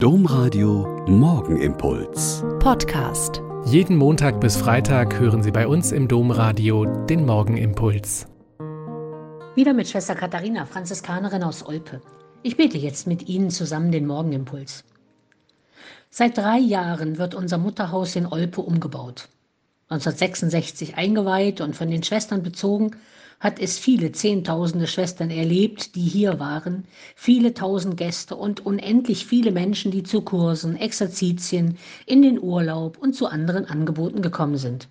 Domradio Morgenimpuls. Podcast. Jeden Montag bis Freitag hören Sie bei uns im Domradio den Morgenimpuls. Wieder mit Schwester Katharina, Franziskanerin aus Olpe. Ich bete jetzt mit Ihnen zusammen den Morgenimpuls. Seit drei Jahren wird unser Mutterhaus in Olpe umgebaut. 1966 eingeweiht und von den Schwestern bezogen, hat es viele Zehntausende Schwestern erlebt, die hier waren, viele tausend Gäste und unendlich viele Menschen, die zu Kursen, Exerzitien, in den Urlaub und zu anderen Angeboten gekommen sind.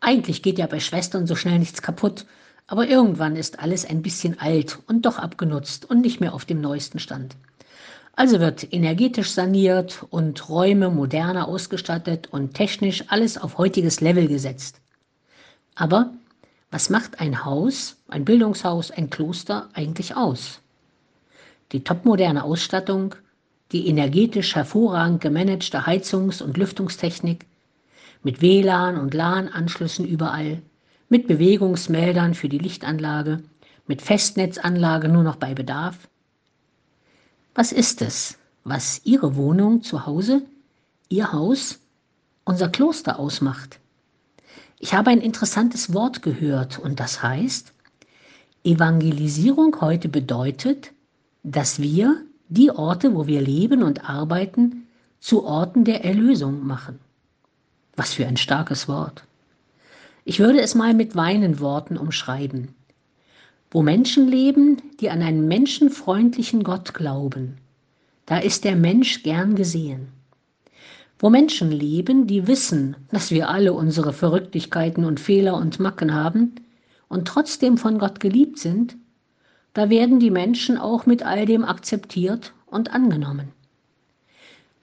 Eigentlich geht ja bei Schwestern so schnell nichts kaputt, aber irgendwann ist alles ein bisschen alt und doch abgenutzt und nicht mehr auf dem neuesten Stand. Also wird energetisch saniert und Räume moderner ausgestattet und technisch alles auf heutiges Level gesetzt. Aber was macht ein Haus, ein Bildungshaus, ein Kloster eigentlich aus? Die topmoderne Ausstattung, die energetisch hervorragend gemanagte Heizungs- und Lüftungstechnik, mit WLAN und LAN-Anschlüssen überall, mit Bewegungsmeldern für die Lichtanlage, mit Festnetzanlage nur noch bei Bedarf. Was ist es, was Ihre Wohnung zu Hause, Ihr Haus, unser Kloster ausmacht? Ich habe ein interessantes Wort gehört und das heißt, Evangelisierung heute bedeutet, dass wir die Orte, wo wir leben und arbeiten, zu Orten der Erlösung machen. Was für ein starkes Wort. Ich würde es mal mit meinen Worten umschreiben. Wo Menschen leben, die an einen menschenfreundlichen Gott glauben, da ist der Mensch gern gesehen wo Menschen leben, die wissen, dass wir alle unsere Verrücktigkeiten und Fehler und Macken haben und trotzdem von Gott geliebt sind, da werden die Menschen auch mit all dem akzeptiert und angenommen.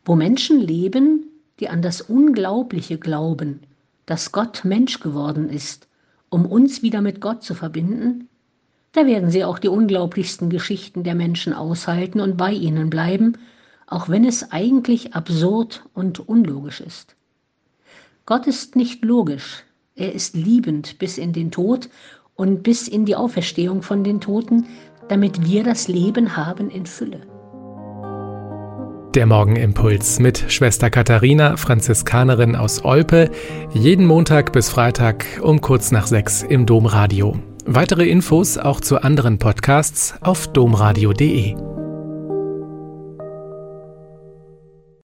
Wo Menschen leben, die an das Unglaubliche glauben, dass Gott Mensch geworden ist, um uns wieder mit Gott zu verbinden, da werden sie auch die unglaublichsten Geschichten der Menschen aushalten und bei ihnen bleiben auch wenn es eigentlich absurd und unlogisch ist. Gott ist nicht logisch, er ist liebend bis in den Tod und bis in die Auferstehung von den Toten, damit wir das Leben haben in Fülle. Der Morgenimpuls mit Schwester Katharina, Franziskanerin aus Olpe, jeden Montag bis Freitag um kurz nach sechs im Domradio. Weitere Infos auch zu anderen Podcasts auf domradio.de.